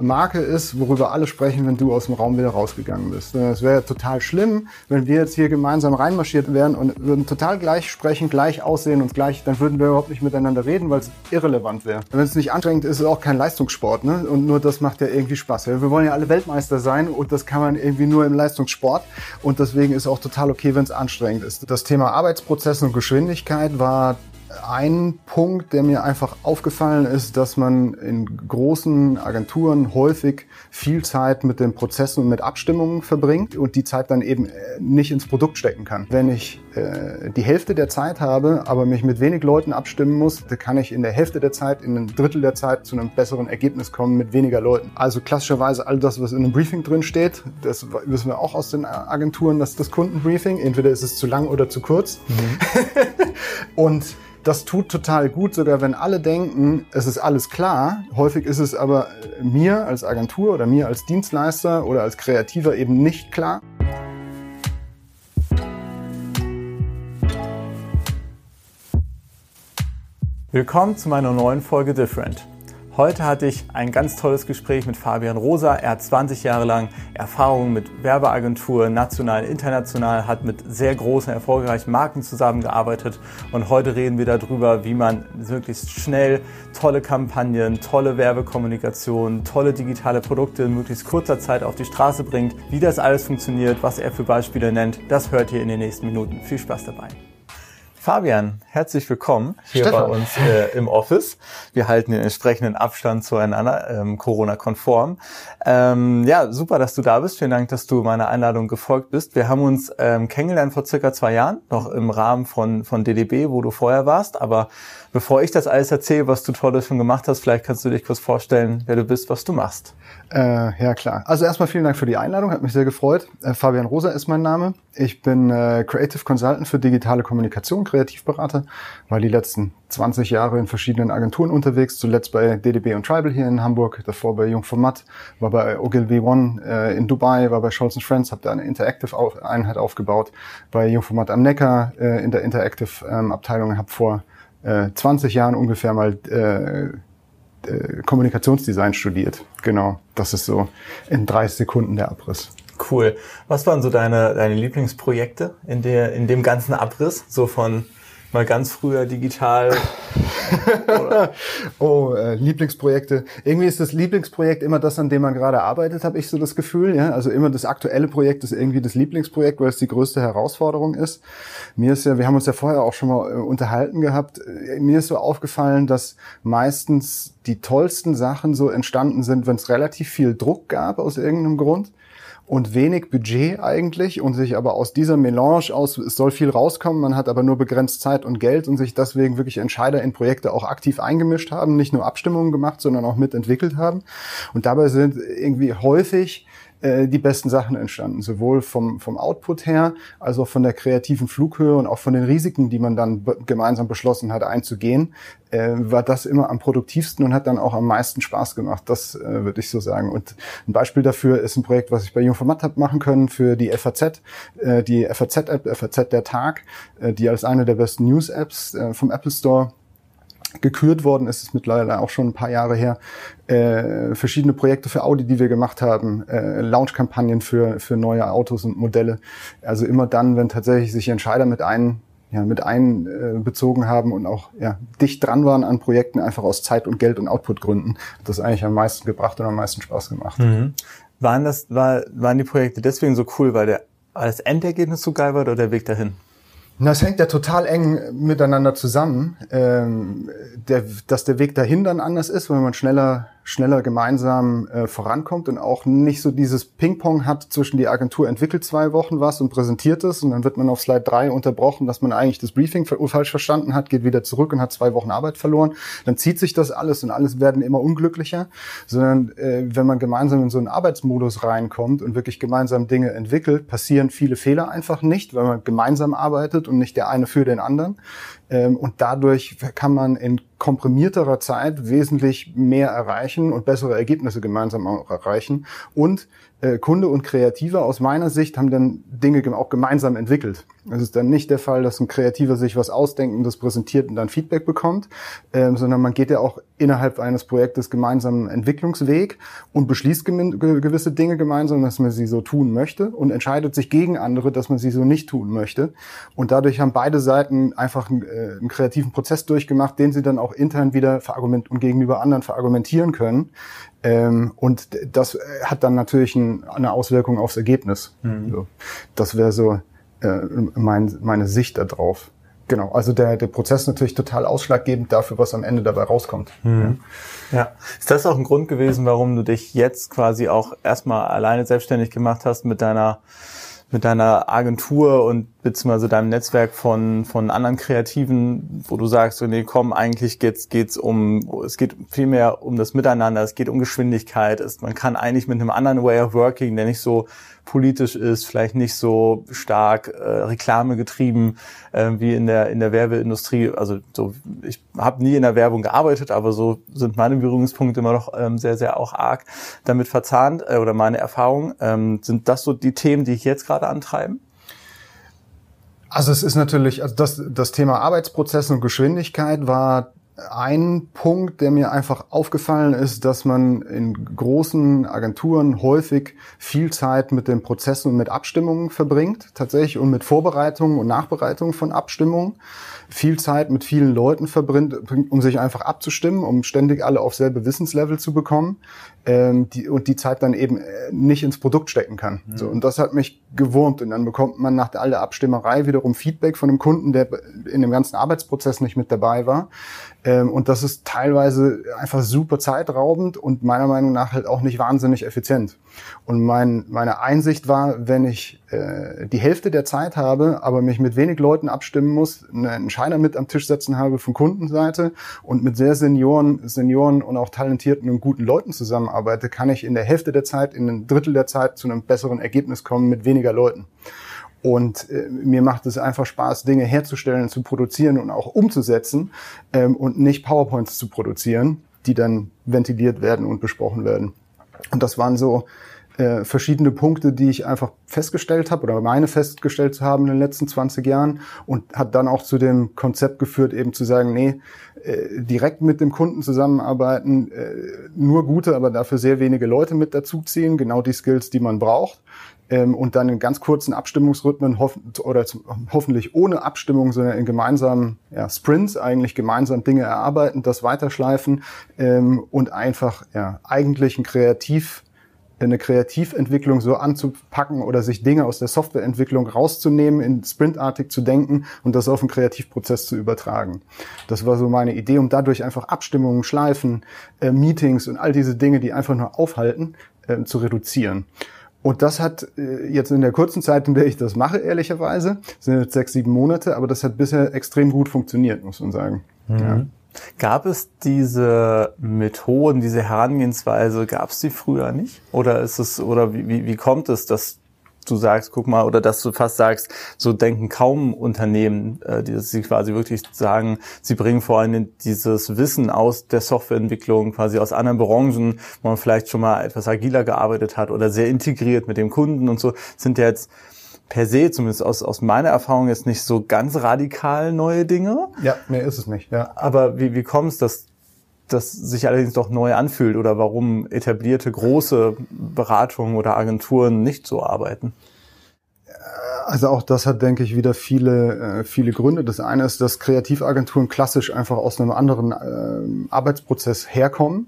Marke ist, worüber alle sprechen, wenn du aus dem Raum wieder rausgegangen bist. Es wäre total schlimm, wenn wir jetzt hier gemeinsam reinmarschiert wären und würden total gleich sprechen, gleich aussehen und gleich, dann würden wir überhaupt nicht miteinander reden, weil es irrelevant wäre. Wenn es nicht anstrengend ist, ist es auch kein Leistungssport, ne? Und nur das macht ja irgendwie Spaß. Wir wollen ja alle Weltmeister sein und das kann man irgendwie nur im Leistungssport und deswegen ist es auch total okay, wenn es anstrengend ist. Das Thema Arbeitsprozesse und Geschwindigkeit war ein Punkt, der mir einfach aufgefallen ist, dass man in großen Agenturen häufig viel Zeit mit den Prozessen und mit Abstimmungen verbringt und die Zeit dann eben äh, nicht ins Produkt stecken kann. Wenn ich äh, die Hälfte der Zeit habe, aber mich mit wenig Leuten abstimmen muss, dann kann ich in der Hälfte der Zeit, in einem Drittel der Zeit zu einem besseren Ergebnis kommen mit weniger Leuten. Also klassischerweise all das, was in einem Briefing drin steht, das wissen wir auch aus den Agenturen, das ist das Kundenbriefing. Entweder ist es zu lang oder zu kurz. Mhm. und das tut total gut, sogar wenn alle denken, es ist alles klar. Häufig ist es aber mir als Agentur oder mir als Dienstleister oder als Kreativer eben nicht klar. Willkommen zu meiner neuen Folge Different. Heute hatte ich ein ganz tolles Gespräch mit Fabian Rosa. Er hat 20 Jahre lang Erfahrung mit Werbeagenturen, national, international, hat mit sehr großen, erfolgreichen Marken zusammengearbeitet. Und heute reden wir darüber, wie man möglichst schnell tolle Kampagnen, tolle Werbekommunikation, tolle digitale Produkte in möglichst kurzer Zeit auf die Straße bringt. Wie das alles funktioniert, was er für Beispiele nennt, das hört ihr in den nächsten Minuten. Viel Spaß dabei. Fabian, herzlich willkommen hier Stefan. bei uns äh, im Office. Wir halten den entsprechenden Abstand zueinander, ähm, Corona-konform. Ähm, ja, super, dass du da bist. Vielen Dank, dass du meiner Einladung gefolgt bist. Wir haben uns ähm, kennengelernt vor circa zwei Jahren, noch im Rahmen von, von DDB, wo du vorher warst. Aber bevor ich das alles erzähle, was du Tolles schon gemacht hast, vielleicht kannst du dich kurz vorstellen, wer du bist, was du machst. Äh, ja, klar. Also erstmal vielen Dank für die Einladung, hat mich sehr gefreut. Äh, Fabian Rosa ist mein Name. Ich bin äh, Creative Consultant für digitale Kommunikation, Kreativberater, war die letzten 20 Jahre in verschiedenen Agenturen unterwegs, zuletzt bei DDB und Tribal hier in Hamburg, davor bei Jungformat, war bei Ogilvy One äh, in Dubai, war bei Scholz Friends, habe da eine Interactive-Einheit aufgebaut, bei Jungformat am Neckar äh, in der Interactive-Abteilung, ähm, habe vor äh, 20 Jahren ungefähr mal äh, äh, Kommunikationsdesign studiert. Genau, das ist so in 30 Sekunden der Abriss. Cool. Was waren so deine, deine Lieblingsprojekte in, der, in dem ganzen Abriss? So von mal ganz früher digital? oh, äh, Lieblingsprojekte. Irgendwie ist das Lieblingsprojekt immer das, an dem man gerade arbeitet, habe ich so das Gefühl. Ja? Also immer das aktuelle Projekt ist irgendwie das Lieblingsprojekt, weil es die größte Herausforderung ist. Mir ist ja, wir haben uns ja vorher auch schon mal äh, unterhalten gehabt, äh, mir ist so aufgefallen, dass meistens die tollsten Sachen so entstanden sind, wenn es relativ viel Druck gab aus irgendeinem Grund und wenig Budget eigentlich und sich aber aus dieser Melange aus, es soll viel rauskommen, man hat aber nur begrenzt Zeit und Geld und sich deswegen wirklich Entscheider in Projekte auch aktiv eingemischt haben, nicht nur Abstimmungen gemacht, sondern auch mitentwickelt haben. Und dabei sind irgendwie häufig äh, die besten Sachen entstanden, sowohl vom, vom Output her, als auch von der kreativen Flughöhe und auch von den Risiken, die man dann gemeinsam beschlossen hat einzugehen, äh, war das immer am produktivsten und hat dann auch am meisten Spaß gemacht. Das äh, würde ich so sagen. Und ein Beispiel dafür ist ein Projekt, was ich bei Jungformat habe machen können für die FAZ, äh, die FAZ-App, FAZ der Tag, äh, die als eine der besten News-Apps äh, vom Apple Store gekürt worden ist, ist mittlerweile auch schon ein paar Jahre her, äh, verschiedene Projekte für Audi, die wir gemacht haben, äh, Launch-Kampagnen für, für neue Autos und Modelle. Also immer dann, wenn tatsächlich sich Entscheider mit ein ja, mit einbezogen haben und auch ja, dicht dran waren an Projekten, einfach aus Zeit und Geld und Outputgründen, hat das eigentlich am meisten gebracht und am meisten Spaß gemacht. Mhm. Waren das, war, waren die Projekte deswegen so cool, weil der, weil das Endergebnis so geil war oder der Weg dahin? Das hängt ja total eng miteinander zusammen, ähm, der, dass der Weg dahin dann anders ist, weil man schneller schneller gemeinsam äh, vorankommt und auch nicht so dieses Ping-Pong hat zwischen die Agentur entwickelt zwei Wochen was und präsentiert es und dann wird man auf Slide 3 unterbrochen, dass man eigentlich das Briefing falsch verstanden hat, geht wieder zurück und hat zwei Wochen Arbeit verloren. Dann zieht sich das alles und alles werden immer unglücklicher, sondern äh, wenn man gemeinsam in so einen Arbeitsmodus reinkommt und wirklich gemeinsam Dinge entwickelt, passieren viele Fehler einfach nicht, weil man gemeinsam arbeitet und nicht der eine für den anderen. Ähm, und dadurch kann man in komprimierterer Zeit wesentlich mehr erreichen und bessere Ergebnisse gemeinsam auch erreichen. Und äh, Kunde und Kreativer aus meiner Sicht haben dann Dinge auch gemeinsam entwickelt. Es ist dann nicht der Fall, dass ein Kreativer sich was ausdenkt und das präsentiert und dann Feedback bekommt, ähm, sondern man geht ja auch innerhalb eines Projektes gemeinsam einen Entwicklungsweg und beschließt gewisse Dinge gemeinsam, dass man sie so tun möchte und entscheidet sich gegen andere, dass man sie so nicht tun möchte. Und dadurch haben beide Seiten einfach einen, äh, einen kreativen Prozess durchgemacht, den sie dann auch intern wieder verargument und gegenüber anderen verargumentieren können. Ähm, und das hat dann natürlich ein, eine Auswirkung aufs Ergebnis. Mhm. Das wäre so äh, mein, meine Sicht darauf. Genau, also der, der Prozess natürlich total ausschlaggebend dafür, was am Ende dabei rauskommt. Mhm. Ja. ja. Ist das auch ein Grund gewesen, warum du dich jetzt quasi auch erstmal alleine selbstständig gemacht hast mit deiner mit deiner Agentur und beziehungsweise deinem Netzwerk von, von anderen Kreativen, wo du sagst, so, nee, komm, eigentlich geht's, geht's um, es geht vielmehr um das Miteinander, es geht um Geschwindigkeit, es, man kann eigentlich mit einem anderen Way of Working, der nicht so politisch ist, vielleicht nicht so stark äh, Reklame getrieben äh, wie in der in der Werbeindustrie. Also so, ich habe nie in der Werbung gearbeitet, aber so sind meine Berührungspunkte immer noch ähm, sehr sehr auch arg damit verzahnt äh, oder meine Erfahrungen. Ähm, sind das so die Themen, die ich jetzt gerade antreiben? Also es ist natürlich, also das, das Thema Arbeitsprozesse und Geschwindigkeit war ein Punkt, der mir einfach aufgefallen ist, dass man in großen Agenturen häufig viel Zeit mit den Prozessen und mit Abstimmungen verbringt, tatsächlich, und mit Vorbereitungen und Nachbereitungen von Abstimmungen. Viel Zeit mit vielen Leuten verbringt, um sich einfach abzustimmen, um ständig alle auf selbe Wissenslevel zu bekommen ähm, die, und die Zeit dann eben äh, nicht ins Produkt stecken kann. Mhm. So, und das hat mich gewurmt. Und dann bekommt man nach all der Abstimmerei wiederum Feedback von einem Kunden, der in dem ganzen Arbeitsprozess nicht mit dabei war. Ähm, und das ist teilweise einfach super zeitraubend und meiner Meinung nach halt auch nicht wahnsinnig effizient. Und mein, meine Einsicht war, wenn ich äh, die Hälfte der Zeit habe, aber mich mit wenig Leuten abstimmen muss, einen Entscheider mit am Tisch setzen habe von Kundenseite und mit sehr Senioren, Senioren und auch talentierten und guten Leuten zusammenarbeite, kann ich in der Hälfte der Zeit, in einem Drittel der Zeit zu einem besseren Ergebnis kommen mit weniger Leuten. Und äh, mir macht es einfach Spaß, Dinge herzustellen, zu produzieren und auch umzusetzen ähm, und nicht PowerPoints zu produzieren, die dann ventiliert werden und besprochen werden. Und das waren so äh, verschiedene Punkte, die ich einfach festgestellt habe oder meine festgestellt zu haben in den letzten 20 Jahren und hat dann auch zu dem Konzept geführt, eben zu sagen, nee, äh, direkt mit dem Kunden zusammenarbeiten, äh, nur gute, aber dafür sehr wenige Leute mit dazuziehen, genau die Skills, die man braucht ähm, und dann in ganz kurzen Abstimmungsrhythmen hoff oder zu, hoffentlich ohne Abstimmung, sondern in gemeinsamen ja, Sprints eigentlich gemeinsam Dinge erarbeiten, das weiterschleifen ähm, und einfach ja, eigentlich ein Kreativ eine Kreativentwicklung so anzupacken oder sich Dinge aus der Softwareentwicklung rauszunehmen, in sprintartig zu denken und das auf den Kreativprozess zu übertragen. Das war so meine Idee, um dadurch einfach Abstimmungen, Schleifen, äh, Meetings und all diese Dinge, die einfach nur aufhalten, äh, zu reduzieren. Und das hat äh, jetzt in der kurzen Zeit, in der ich das mache, ehrlicherweise, sind jetzt sechs, sieben Monate, aber das hat bisher extrem gut funktioniert, muss man sagen. Mhm. Ja. Gab es diese Methoden, diese Herangehensweise, gab es die früher nicht? Oder ist es, oder wie, wie kommt es, dass du sagst, guck mal, oder dass du fast sagst, so denken kaum Unternehmen, äh, die sie quasi wirklich sagen, sie bringen vor allem dieses Wissen aus der Softwareentwicklung, quasi aus anderen Branchen, wo man vielleicht schon mal etwas agiler gearbeitet hat oder sehr integriert mit dem Kunden und so, sind ja jetzt per se, zumindest aus, aus meiner Erfahrung, jetzt nicht so ganz radikal neue Dinge. Ja, mehr ist es nicht, ja. Aber wie, wie kommt es, dass das sich allerdings doch neu anfühlt oder warum etablierte große Beratungen oder Agenturen nicht so arbeiten? Also auch das hat, denke ich, wieder viele, äh, viele Gründe. Das eine ist, dass Kreativagenturen klassisch einfach aus einem anderen äh, Arbeitsprozess herkommen.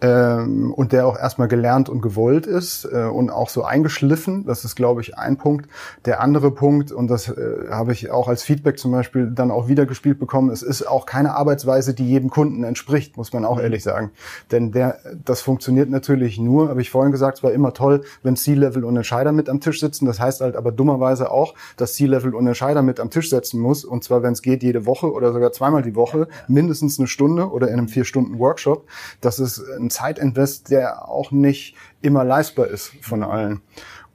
Ähm, und der auch erstmal gelernt und gewollt ist äh, und auch so eingeschliffen. Das ist, glaube ich, ein Punkt. Der andere Punkt, und das äh, habe ich auch als Feedback zum Beispiel dann auch wieder gespielt bekommen, es ist auch keine Arbeitsweise, die jedem Kunden entspricht, muss man auch mhm. ehrlich sagen. Denn der, das funktioniert natürlich nur, habe ich vorhin gesagt, es war immer toll, wenn C-Level und Entscheider mit am Tisch sitzen. Das heißt halt aber dummerweise auch, dass C-Level und Entscheider mit am Tisch setzen muss. Und zwar, wenn es geht, jede Woche oder sogar zweimal die Woche, mindestens eine Stunde oder in einem vier Stunden Workshop. Das ist ein ein Zeitinvest, der auch nicht immer leistbar ist von allen.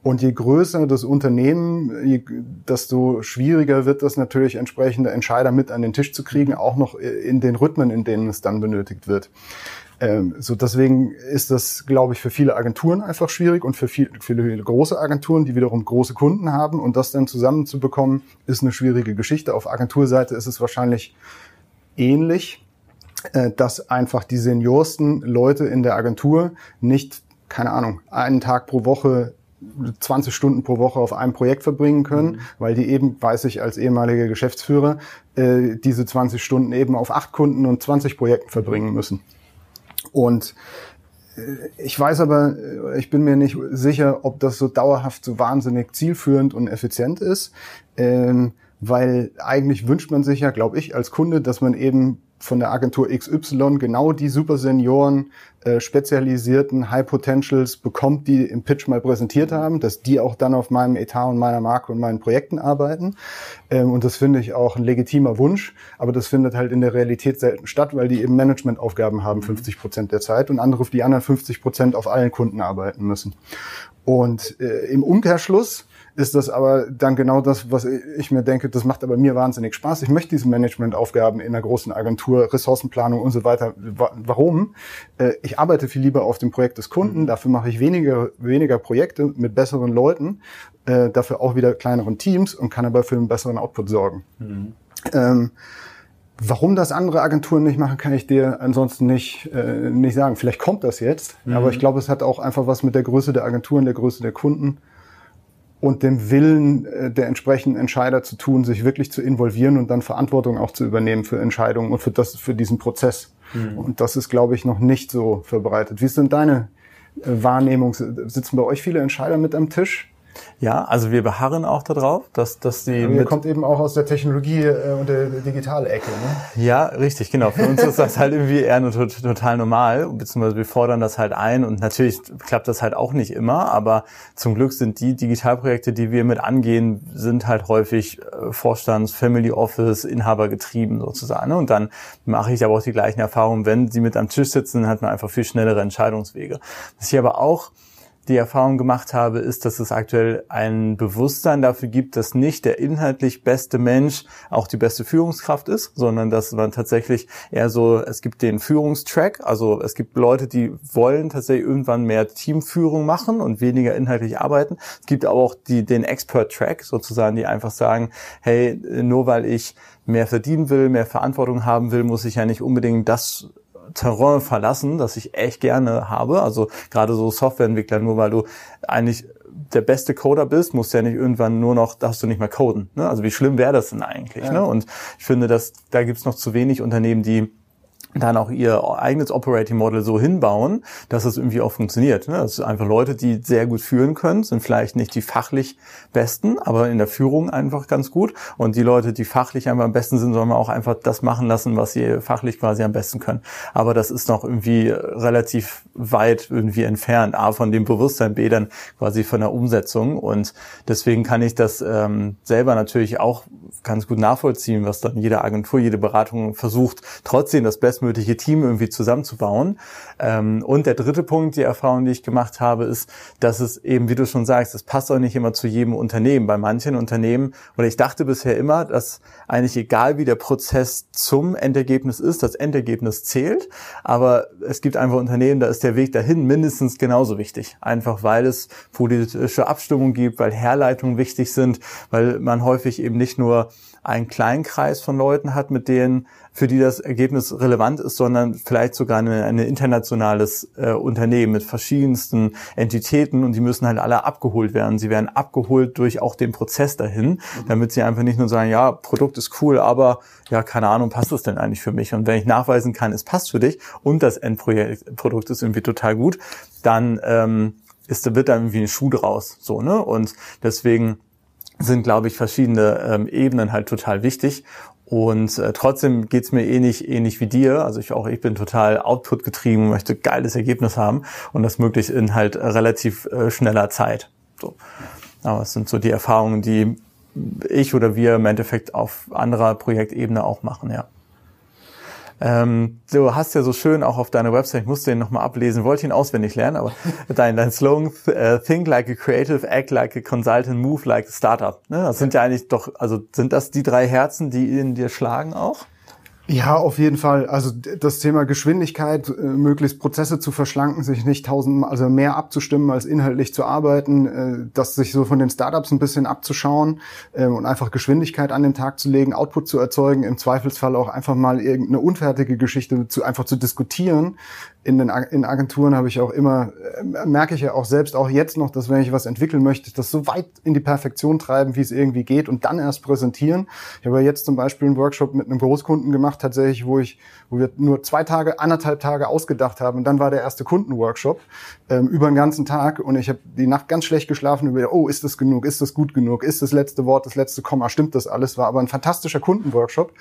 Und je größer das Unternehmen, je, desto schwieriger wird das natürlich, entsprechende Entscheider mit an den Tisch zu kriegen, auch noch in den Rhythmen, in denen es dann benötigt wird. Ähm, so deswegen ist das, glaube ich, für viele Agenturen einfach schwierig und für viele, viele große Agenturen, die wiederum große Kunden haben und das dann zusammenzubekommen, ist eine schwierige Geschichte. Auf Agenturseite ist es wahrscheinlich ähnlich, äh, dass einfach die seniorsten Leute in der Agentur nicht, keine Ahnung, einen Tag pro Woche 20 Stunden pro Woche auf einem Projekt verbringen können, mhm. weil die eben, weiß ich als ehemaliger Geschäftsführer, äh, diese 20 Stunden eben auf acht Kunden und 20 Projekten verbringen müssen. Und äh, ich weiß aber, äh, ich bin mir nicht sicher, ob das so dauerhaft so wahnsinnig zielführend und effizient ist, ähm, weil eigentlich wünscht man sich ja, glaube ich, als Kunde, dass man eben von der Agentur XY genau die Super Senioren, äh, spezialisierten High Potentials bekommt, die im Pitch mal präsentiert haben, dass die auch dann auf meinem Etat und meiner Marke und meinen Projekten arbeiten. Ähm, und das finde ich auch ein legitimer Wunsch, aber das findet halt in der Realität selten statt, weil die eben Managementaufgaben haben, 50 Prozent der Zeit und andere die anderen 50 Prozent auf allen Kunden arbeiten müssen. Und äh, im Umkehrschluss ist das aber dann genau das, was ich mir denke, das macht aber mir wahnsinnig Spaß. Ich möchte diese Managementaufgaben in einer großen Agentur, Ressourcenplanung und so weiter. Warum? Äh, ich arbeite viel lieber auf dem Projekt des Kunden, mhm. dafür mache ich weniger, weniger Projekte mit besseren Leuten, äh, dafür auch wieder kleineren Teams und kann aber für einen besseren Output sorgen. Mhm. Ähm, Warum das andere Agenturen nicht machen, kann ich dir ansonsten nicht, äh, nicht sagen. Vielleicht kommt das jetzt, mhm. aber ich glaube, es hat auch einfach was mit der Größe der Agenturen, der Größe der Kunden und dem Willen äh, der entsprechenden Entscheider zu tun, sich wirklich zu involvieren und dann Verantwortung auch zu übernehmen für Entscheidungen und für das, für diesen Prozess. Mhm. Und das ist, glaube ich, noch nicht so verbreitet. Wie ist denn deine äh, Wahrnehmung? Sitzen bei euch viele Entscheider mit am Tisch? Ja, also wir beharren auch darauf, dass, dass die. Ihr kommt eben auch aus der Technologie äh, und der digitale Ecke, ne? Ja, richtig, genau. Für uns ist das halt irgendwie eher nur total normal, beziehungsweise wir fordern das halt ein und natürlich klappt das halt auch nicht immer, aber zum Glück sind die Digitalprojekte, die wir mit angehen, sind halt häufig äh, Vorstands, Family Office, Inhaber getrieben sozusagen. Ne? Und dann mache ich aber auch die gleichen Erfahrungen, wenn sie mit am Tisch sitzen, hat man einfach viel schnellere Entscheidungswege. Was ich aber auch die Erfahrung gemacht habe, ist, dass es aktuell ein Bewusstsein dafür gibt, dass nicht der inhaltlich beste Mensch auch die beste Führungskraft ist, sondern dass man tatsächlich eher so, es gibt den Führungstrack, also es gibt Leute, die wollen tatsächlich irgendwann mehr Teamführung machen und weniger inhaltlich arbeiten. Es gibt aber auch die, den Expert-Track sozusagen, die einfach sagen, hey, nur weil ich mehr verdienen will, mehr Verantwortung haben will, muss ich ja nicht unbedingt das Terrain verlassen, das ich echt gerne habe. Also gerade so Softwareentwickler, nur weil du eigentlich der beste Coder bist, musst du ja nicht irgendwann nur noch, darfst du nicht mehr coden. Ne? Also wie schlimm wäre das denn eigentlich? Ja. Ne? Und ich finde, dass da gibt's noch zu wenig Unternehmen, die dann auch ihr eigenes Operating Model so hinbauen, dass es irgendwie auch funktioniert. Ne? Das sind einfach Leute, die sehr gut führen können, sind vielleicht nicht die fachlich besten, aber in der Führung einfach ganz gut. Und die Leute, die fachlich einfach am besten sind, sollen auch einfach das machen lassen, was sie fachlich quasi am besten können. Aber das ist noch irgendwie relativ weit irgendwie entfernt. A, von dem Bewusstsein, B, dann quasi von der Umsetzung. Und deswegen kann ich das ähm, selber natürlich auch ganz gut nachvollziehen, was dann jede Agentur, jede Beratung versucht, trotzdem das bestmögliche Team irgendwie zusammenzubauen. Ähm, und der dritte Punkt, die Erfahrung, die ich gemacht habe, ist, dass es eben, wie du schon sagst, es passt auch nicht immer zu jedem Unternehmen. Bei manchen Unternehmen, oder ich dachte bisher immer, dass eigentlich egal wie der Prozess zum Endergebnis ist, das Endergebnis zählt. Aber es gibt einfach Unternehmen, da ist der Weg dahin mindestens genauso wichtig. Einfach weil es politische Abstimmung gibt, weil Herleitungen wichtig sind, weil man häufig eben nicht nur einen kleinen Kreis von Leuten hat, mit denen, für die das Ergebnis relevant ist, sondern vielleicht sogar ein eine internationales äh, Unternehmen mit verschiedensten Entitäten und die müssen halt alle abgeholt werden. Sie werden abgeholt durch auch den Prozess dahin, mhm. damit sie einfach nicht nur sagen, ja, Produkt ist cool, aber ja, keine Ahnung, passt das denn eigentlich für mich? Und wenn ich nachweisen kann, es passt für dich und das Endprodukt ist irgendwie total gut, dann ähm, ist, wird da irgendwie ein Schuh draus. So, ne? Und deswegen sind, glaube ich, verschiedene ähm, Ebenen halt total wichtig. Und äh, trotzdem geht's mir ähnlich, ähnlich wie dir. Also ich auch, ich bin total Output getrieben, möchte geiles Ergebnis haben und das möglichst in halt relativ äh, schneller Zeit. So. Aber es sind so die Erfahrungen, die ich oder wir im Endeffekt auf anderer Projektebene auch machen, ja. Ähm, du hast ja so schön auch auf deiner Website, ich musste den nochmal ablesen, wollte ihn auswendig lernen, aber dein, dein Slogan, uh, think like a creative, act like a consultant, move like a startup. Ne? Das sind ja eigentlich doch, also sind das die drei Herzen, die in dir schlagen auch? Ja, auf jeden Fall. Also das Thema Geschwindigkeit, äh, möglichst Prozesse zu verschlanken, sich nicht tausendmal, also mehr abzustimmen als inhaltlich zu arbeiten, äh, das sich so von den Startups ein bisschen abzuschauen äh, und einfach Geschwindigkeit an den Tag zu legen, Output zu erzeugen, im Zweifelsfall auch einfach mal irgendeine unfertige Geschichte zu einfach zu diskutieren, in den in Agenturen habe ich auch immer, äh, merke ich ja auch selbst, auch jetzt noch, dass wenn ich was entwickeln möchte, das so weit in die Perfektion treiben, wie es irgendwie geht und dann erst präsentieren. Ich habe jetzt zum Beispiel einen Workshop mit einem Großkunden gemacht, tatsächlich, wo ich, wo wir nur zwei Tage, anderthalb Tage ausgedacht haben und dann war der erste Kundenworkshop ähm, über den ganzen Tag und ich habe die Nacht ganz schlecht geschlafen über, oh, ist das genug, ist das gut genug, ist das letzte Wort, das letzte Komma, stimmt das alles? War aber ein fantastischer Kundenworkshop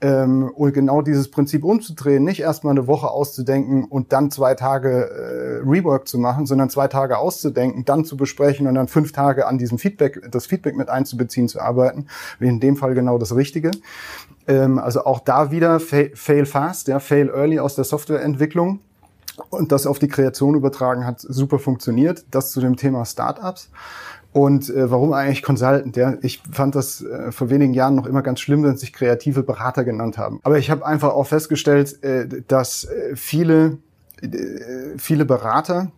ähm, und genau dieses Prinzip umzudrehen, nicht erstmal eine Woche auszudenken und dann zwei Tage äh, Rework zu machen, sondern zwei Tage auszudenken, dann zu besprechen und dann fünf Tage an diesem Feedback, das Feedback mit einzubeziehen, zu arbeiten, wie in dem Fall genau das Richtige. Ähm, also auch da wieder fail fast, ja, fail early aus der Softwareentwicklung und das auf die Kreation übertragen hat super funktioniert. Das zu dem Thema Startups. Und äh, warum eigentlich Consultant? Ja, ich fand das äh, vor wenigen Jahren noch immer ganz schlimm, wenn sich kreative Berater genannt haben. Aber ich habe einfach auch festgestellt, äh, dass äh, viele äh, viele Berater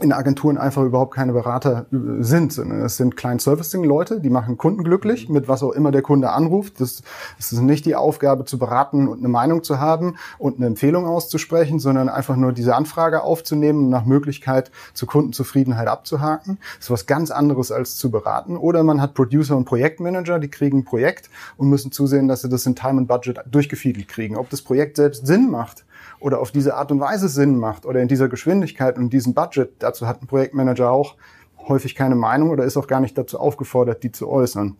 in Agenturen einfach überhaupt keine Berater äh, sind, sondern es sind Client Servicing Leute, die machen Kunden glücklich mit was auch immer der Kunde anruft. Das, das ist nicht die Aufgabe zu beraten und eine Meinung zu haben und eine Empfehlung auszusprechen, sondern einfach nur diese Anfrage aufzunehmen und nach Möglichkeit zur Kundenzufriedenheit abzuhaken. Das ist was ganz anderes als zu beraten. Oder man hat Producer und Projektmanager, die kriegen ein Projekt und müssen zusehen, dass sie das in Time and Budget durchgefiedelt kriegen. Ob das Projekt selbst Sinn macht, oder auf diese Art und Weise Sinn macht oder in dieser Geschwindigkeit und diesem Budget, dazu hat ein Projektmanager auch häufig keine Meinung oder ist auch gar nicht dazu aufgefordert, die zu äußern.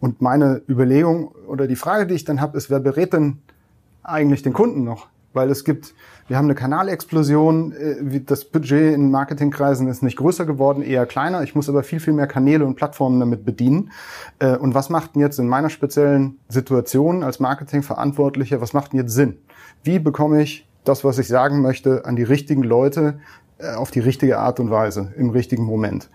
Und meine Überlegung oder die Frage, die ich dann habe, ist, wer berät denn eigentlich den Kunden noch? Weil es gibt, wir haben eine Kanalexplosion, äh, das Budget in Marketingkreisen ist nicht größer geworden, eher kleiner. Ich muss aber viel, viel mehr Kanäle und Plattformen damit bedienen. Äh, und was macht denn jetzt in meiner speziellen Situation als Marketingverantwortlicher, was macht denn jetzt Sinn? Wie bekomme ich das, was ich sagen möchte, an die richtigen Leute äh, auf die richtige Art und Weise im richtigen Moment.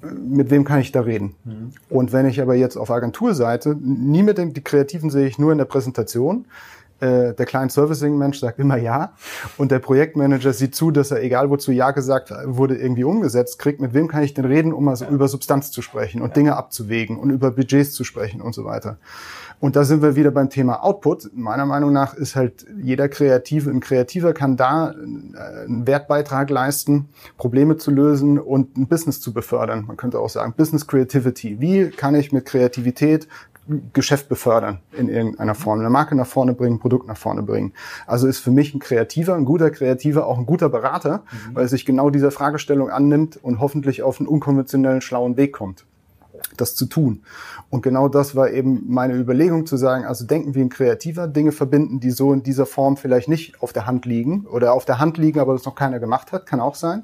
Mit wem kann ich da reden? Mhm. Und wenn ich aber jetzt auf Agenturseite, nie mit dem, die Kreativen sehe ich nur in der Präsentation, äh, der Client Servicing Mensch sagt immer ja und der Projektmanager sieht zu, dass er egal wozu ja gesagt wurde irgendwie umgesetzt kriegt. Mit wem kann ich denn reden, um also ja. über Substanz zu sprechen und ja. Dinge abzuwägen und über Budgets zu sprechen und so weiter. Und da sind wir wieder beim Thema Output. Meiner Meinung nach ist halt jeder Kreative, ein Kreativer kann da äh, einen Wertbeitrag leisten, Probleme zu lösen und ein Business zu befördern. Man könnte auch sagen Business Creativity. Wie kann ich mit Kreativität Geschäft befördern in irgendeiner Form, eine Marke nach vorne bringen, ein Produkt nach vorne bringen. Also ist für mich ein Kreativer, ein guter Kreativer auch ein guter Berater, mhm. weil er sich genau dieser Fragestellung annimmt und hoffentlich auf einen unkonventionellen, schlauen Weg kommt das zu tun. Und genau das war eben meine Überlegung zu sagen, also denken wie ein Kreativer, Dinge verbinden, die so in dieser Form vielleicht nicht auf der Hand liegen oder auf der Hand liegen, aber das noch keiner gemacht hat, kann auch sein.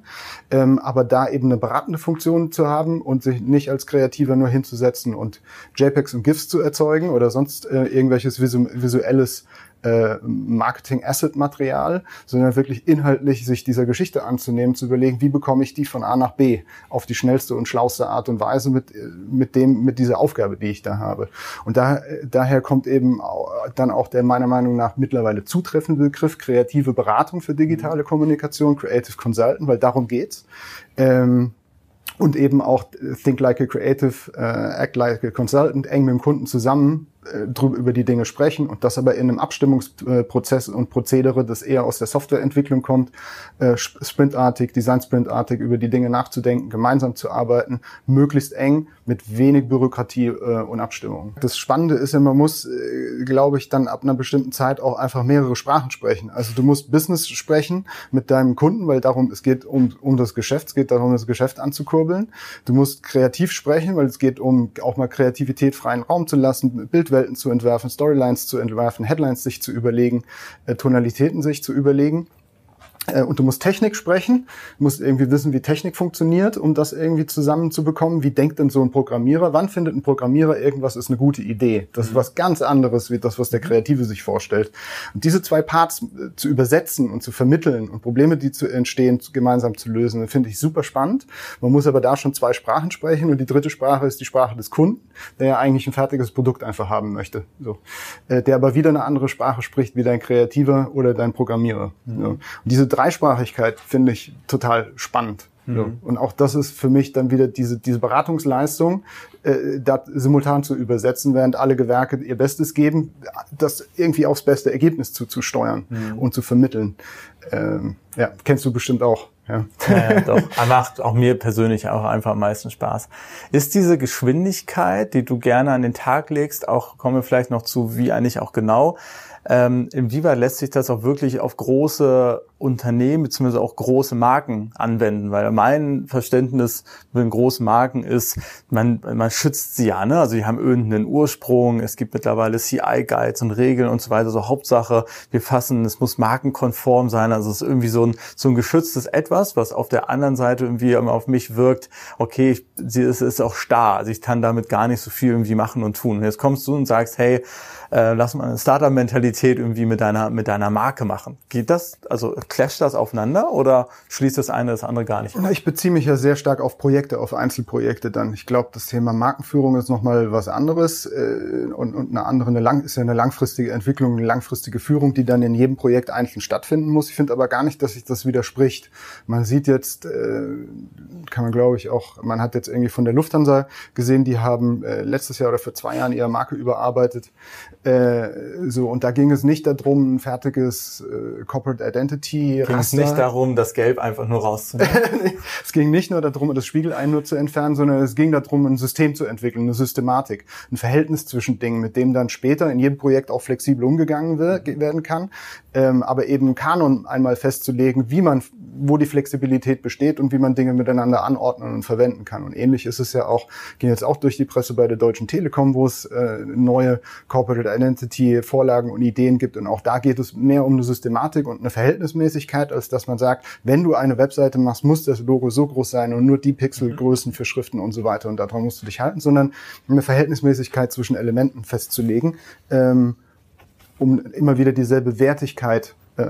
Ähm, aber da eben eine beratende Funktion zu haben und sich nicht als Kreativer nur hinzusetzen und JPEGs und GIFs zu erzeugen oder sonst äh, irgendwelches visu visuelles äh, Marketing-Asset-Material, sondern wirklich inhaltlich sich dieser Geschichte anzunehmen, zu überlegen, wie bekomme ich die von A nach B auf die schnellste und schlauste Art und Weise mit, mit dem, mit dieser Aufgabe, die ich da habe. Und da, daher kommt eben dann auch der meiner Meinung nach mittlerweile zutreffende Begriff kreative Beratung für digitale Kommunikation, Creative Consultant, weil darum geht's. Ähm, und eben auch Think Like a Creative, uh, Act Like a Consultant, eng mit dem Kunden zusammen äh, über die Dinge sprechen und das aber in einem Abstimmungsprozess und Prozedere, das eher aus der Softwareentwicklung kommt, äh, sprintartig, Design-sprintartig über die Dinge nachzudenken, gemeinsam zu arbeiten, möglichst eng mit wenig Bürokratie äh, und Abstimmung. Das Spannende ist ja, man muss, glaube ich, dann ab einer bestimmten Zeit auch einfach mehrere Sprachen sprechen. Also du musst Business sprechen mit deinem Kunden, weil darum, es geht um, um das Geschäft, es geht darum, das Geschäft anzukurbeln. Du musst kreativ sprechen, weil es geht um auch mal Kreativität freien Raum zu lassen, Bild Welten zu entwerfen, Storylines zu entwerfen, Headlines sich zu überlegen, äh, Tonalitäten sich zu überlegen. Äh, und du musst Technik sprechen, musst irgendwie wissen, wie Technik funktioniert, um das irgendwie zusammenzubekommen. Wie denkt denn so ein Programmierer? Wann findet ein Programmierer irgendwas ist eine gute Idee? Das ist mhm. was ganz anderes, wie das, was der Kreative sich vorstellt. Und diese zwei Parts äh, zu übersetzen und zu vermitteln und Probleme, die zu entstehen, gemeinsam zu lösen, finde ich super spannend. Man muss aber da schon zwei Sprachen sprechen und die dritte Sprache ist die Sprache des Kunden, der ja eigentlich ein fertiges Produkt einfach haben möchte. So. Äh, der aber wieder eine andere Sprache spricht wie dein Kreativer oder dein Programmierer. Mhm. Und diese Dreisprachigkeit finde ich total spannend. Mhm. Und auch das ist für mich dann wieder diese, diese Beratungsleistung, äh, das simultan zu übersetzen, während alle Gewerke ihr Bestes geben, das irgendwie aufs beste Ergebnis zuzusteuern mhm. und zu vermitteln. Ähm, ja, kennst du bestimmt auch. Ja. ja, ja doch. Macht auch mir persönlich auch einfach am meisten Spaß. Ist diese Geschwindigkeit, die du gerne an den Tag legst, auch kommen wir vielleicht noch zu, wie eigentlich auch genau, ähm, inwieweit lässt sich das auch wirklich auf große Unternehmen beziehungsweise auch große Marken anwenden? Weil mein Verständnis mit großen Marken ist, man, man schützt sie ja, ne? Also die haben irgendeinen Ursprung, es gibt mittlerweile CI-Guides und Regeln und so weiter. So Hauptsache, wir fassen, es muss markenkonform sein. Also es ist irgendwie so ein, so ein geschütztes Etwas, was auf der anderen Seite irgendwie auf mich wirkt, okay, ich, es ist auch starr. Also ich kann damit gar nicht so viel irgendwie machen und tun. Und jetzt kommst du und sagst, hey, äh, lass mal eine Startup-Mentalität irgendwie mit deiner, mit deiner Marke machen. Geht das, also clasht das aufeinander oder schließt das eine das andere gar nicht? Na, ich beziehe mich ja sehr stark auf Projekte, auf Einzelprojekte dann. Ich glaube, das Thema Markenführung ist nochmal was anderes äh, und, und eine andere, eine lang, ist ja eine langfristige Entwicklung, eine langfristige Führung, die dann in jedem Projekt einzeln stattfinden muss. Ich finde aber gar nicht, dass sich das widerspricht. Man sieht jetzt, äh, kann man glaube ich auch, man hat jetzt irgendwie von der Lufthansa gesehen, die haben äh, letztes Jahr oder vor zwei Jahren ihre Marke überarbeitet. Äh, so, und da ging es nicht darum, ein fertiges äh, Corporate Identity. Ging es nicht darum, das Gelb einfach nur rauszunehmen. es ging nicht nur darum, das Spiegelei nur zu entfernen, sondern es ging darum, ein System zu entwickeln, eine Systematik, ein Verhältnis zwischen Dingen, mit dem dann später in jedem Projekt auch flexibel umgegangen werden kann, ähm, aber eben Kanon einmal festzulegen, wie man, wo die Flexibilität besteht und wie man Dinge miteinander anordnen und verwenden kann. Und ähnlich ist es ja auch, ging jetzt auch durch die Presse bei der Deutschen Telekom, wo es äh, neue Corporate Identity Vorlagen und Ideen gibt. Und auch da geht es mehr um eine Systematik und eine Verhältnismäßigkeit, als dass man sagt, wenn du eine Webseite machst, muss das Logo so groß sein und nur die Pixelgrößen für Schriften und so weiter und daran musst du dich halten, sondern eine Verhältnismäßigkeit zwischen Elementen festzulegen, ähm, um immer wieder dieselbe Wertigkeit äh,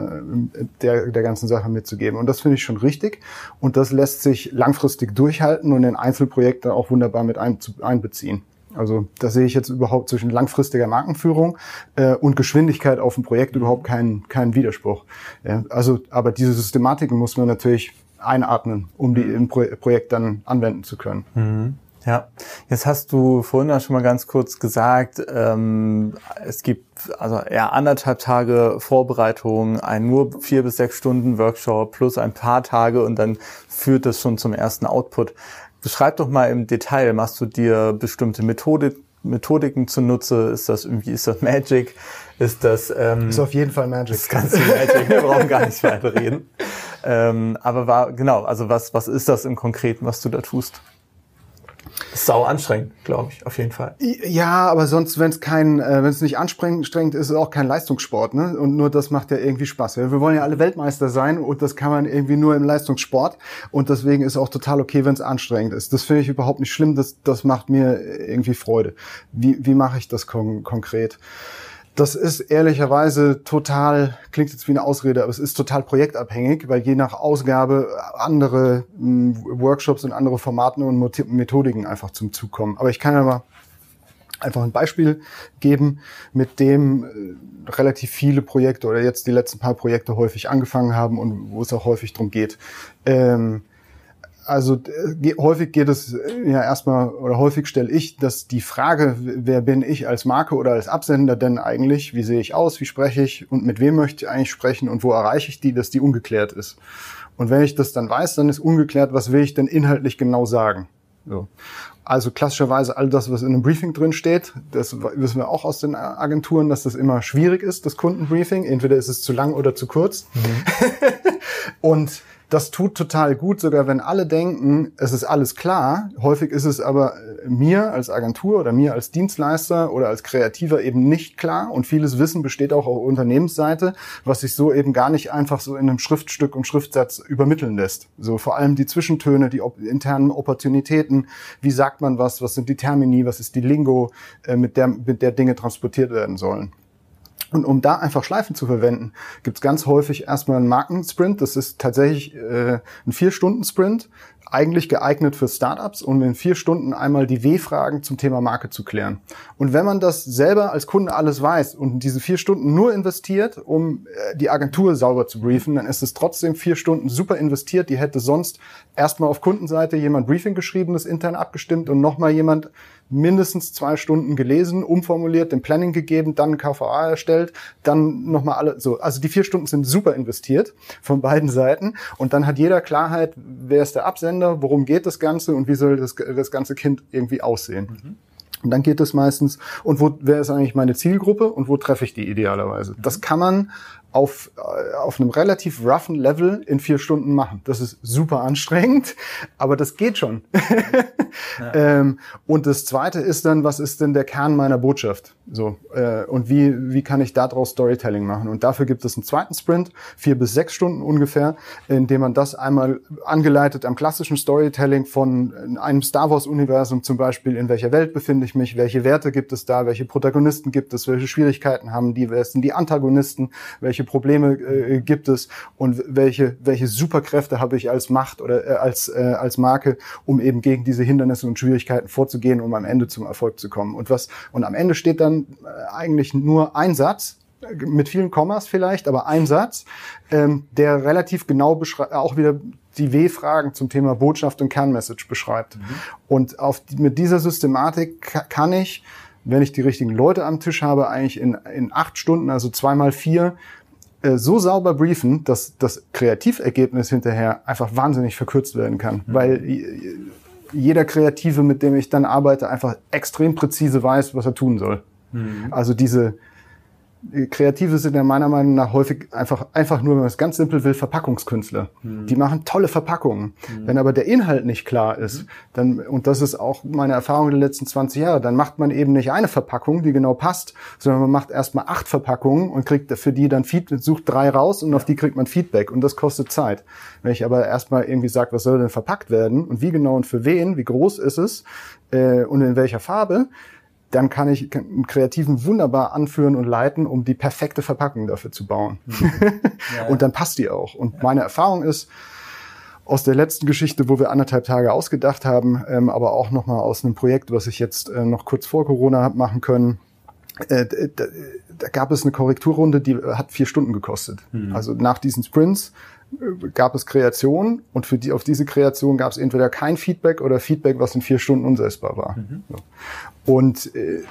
der, der ganzen Sache mitzugeben. Und das finde ich schon richtig. Und das lässt sich langfristig durchhalten und in Einzelprojekte auch wunderbar mit ein, einbeziehen. Also da sehe ich jetzt überhaupt zwischen langfristiger Markenführung äh, und Geschwindigkeit auf dem Projekt überhaupt keinen keinen Widerspruch. Ja, also, aber diese Systematiken muss man natürlich einatmen, um die im Pro Projekt dann anwenden zu können. Mhm. Ja, jetzt hast du vorhin ja schon mal ganz kurz gesagt, ähm, es gibt also eher anderthalb Tage Vorbereitung, ein nur vier bis sechs Stunden Workshop plus ein paar Tage und dann führt das schon zum ersten Output. Beschreib doch mal im Detail, machst du dir bestimmte Methodik, Methodiken zunutze? Ist das irgendwie, ist das Magic? Ist das... Ähm, ist auf jeden Fall Magic. Das ganze Magic, wir brauchen gar nicht weiter reden. Ähm, aber war, genau, also was, was ist das im Konkreten, was du da tust? Sau anstrengend, glaube ich, auf jeden Fall. Ja, aber sonst, wenn es kein, äh, wenn es nicht anstrengend ist, ist es auch kein Leistungssport, ne? Und nur das macht ja irgendwie Spaß. Wir wollen ja alle Weltmeister sein und das kann man irgendwie nur im Leistungssport. Und deswegen ist es auch total okay, wenn es anstrengend ist. Das finde ich überhaupt nicht schlimm. Das, das macht mir irgendwie Freude. Wie, wie mache ich das kon konkret? Das ist ehrlicherweise total, klingt jetzt wie eine Ausrede, aber es ist total projektabhängig, weil je nach Ausgabe andere hm, Workshops und andere Formaten und Methodiken einfach zum Zug kommen. Aber ich kann ja mal einfach ein Beispiel geben, mit dem äh, relativ viele Projekte oder jetzt die letzten paar Projekte häufig angefangen haben und wo es auch häufig drum geht. Ähm, also äh, häufig geht es äh, ja erstmal oder häufig stelle ich, dass die Frage, wer bin ich als Marke oder als Absender denn eigentlich, wie sehe ich aus, wie spreche ich und mit wem möchte ich eigentlich sprechen und wo erreiche ich die, dass die ungeklärt ist. Und wenn ich das dann weiß, dann ist ungeklärt, was will ich denn inhaltlich genau sagen. So. Also klassischerweise all das, was in einem Briefing drin steht, das wissen wir auch aus den Agenturen, dass das immer schwierig ist, das Kundenbriefing. Entweder ist es zu lang oder zu kurz. Mhm. und das tut total gut, sogar wenn alle denken, es ist alles klar. Häufig ist es aber äh, mir als Agentur oder mir als Dienstleister oder als Kreativer eben nicht klar. Und vieles Wissen besteht auch auf Unternehmensseite, was sich so eben gar nicht einfach so in einem Schriftstück und Schriftsatz übermitteln lässt. So vor allem die Zwischentöne, die internen Opportunitäten. Wie sagt man was? Was sind die Termini? Was ist die Lingo, äh, mit der, mit der Dinge transportiert werden sollen? Und um da einfach Schleifen zu verwenden, gibt's ganz häufig erstmal einen Markensprint. Das ist tatsächlich äh, ein Vier-Stunden-Sprint, eigentlich geeignet für Startups, um in vier Stunden einmal die W-Fragen zum Thema Marke zu klären. Und wenn man das selber als Kunde alles weiß und diese vier Stunden nur investiert, um äh, die Agentur sauber zu briefen, dann ist es trotzdem vier Stunden super investiert. Die hätte sonst erstmal auf Kundenseite jemand Briefing geschrieben, das intern abgestimmt und nochmal jemand mindestens zwei Stunden gelesen, umformuliert, den Planning gegeben, dann KVA erstellt, dann nochmal alle, so. Also die vier Stunden sind super investiert von beiden Seiten und dann hat jeder Klarheit, wer ist der Absender, worum geht das Ganze und wie soll das, das ganze Kind irgendwie aussehen. Mhm. Und dann geht es meistens, und wo, wer ist eigentlich meine Zielgruppe und wo treffe ich die idealerweise? Mhm. Das kann man auf, äh, auf einem relativ roughen Level in vier Stunden machen. Das ist super anstrengend, aber das geht schon. ja. ähm, und das zweite ist dann, was ist denn der Kern meiner Botschaft? So, äh, und wie, wie kann ich daraus Storytelling machen? Und dafür gibt es einen zweiten Sprint, vier bis sechs Stunden ungefähr, in dem man das einmal angeleitet am klassischen Storytelling von einem Star Wars-Universum zum Beispiel, in welcher Welt befinde ich mich, welche Werte gibt es da, welche Protagonisten gibt es, welche Schwierigkeiten haben die, wer sind die Antagonisten, welche welche Probleme äh, gibt es und welche, welche Superkräfte habe ich als Macht oder äh, als, äh, als Marke, um eben gegen diese Hindernisse und Schwierigkeiten vorzugehen, um am Ende zum Erfolg zu kommen. Und was, und am Ende steht dann äh, eigentlich nur ein Satz, mit vielen Kommas vielleicht, aber ein Satz, ähm, der relativ genau beschreibt, auch wieder die W-Fragen zum Thema Botschaft und Kernmessage beschreibt. Mhm. Und auf, mit dieser Systematik kann ich, wenn ich die richtigen Leute am Tisch habe, eigentlich in, in acht Stunden, also zweimal vier, äh, so sauber briefen, dass das Kreativergebnis hinterher einfach wahnsinnig verkürzt werden kann. Mhm. Weil jeder Kreative, mit dem ich dann arbeite, einfach extrem präzise weiß, was er tun soll. Mhm. Also diese, Kreative sind ja meiner Meinung nach häufig einfach, einfach nur, wenn man es ganz simpel will, Verpackungskünstler. Mhm. Die machen tolle Verpackungen. Mhm. Wenn aber der Inhalt nicht klar ist, mhm. dann, und das ist auch meine Erfahrung der letzten 20 Jahre, dann macht man eben nicht eine Verpackung, die genau passt, sondern man macht erstmal acht Verpackungen und kriegt für die dann Feedback, sucht drei raus und auf die kriegt man Feedback und das kostet Zeit. Wenn ich aber erstmal irgendwie sage, was soll denn verpackt werden und wie genau und für wen, wie groß ist es äh, und in welcher Farbe, dann kann ich einen Kreativen wunderbar anführen und leiten, um die perfekte Verpackung dafür zu bauen. Mhm. Ja, und dann passt die auch. Und ja. meine Erfahrung ist, aus der letzten Geschichte, wo wir anderthalb Tage ausgedacht haben, ähm, aber auch nochmal aus einem Projekt, was ich jetzt äh, noch kurz vor Corona habe machen können, äh, da, gab es eine Korrekturrunde, die hat vier Stunden gekostet. Mhm. Also nach diesen Sprints gab es Kreation und für die, auf diese Kreation gab es entweder kein Feedback oder Feedback, was in vier Stunden unsetzbar war. Mhm. Und äh,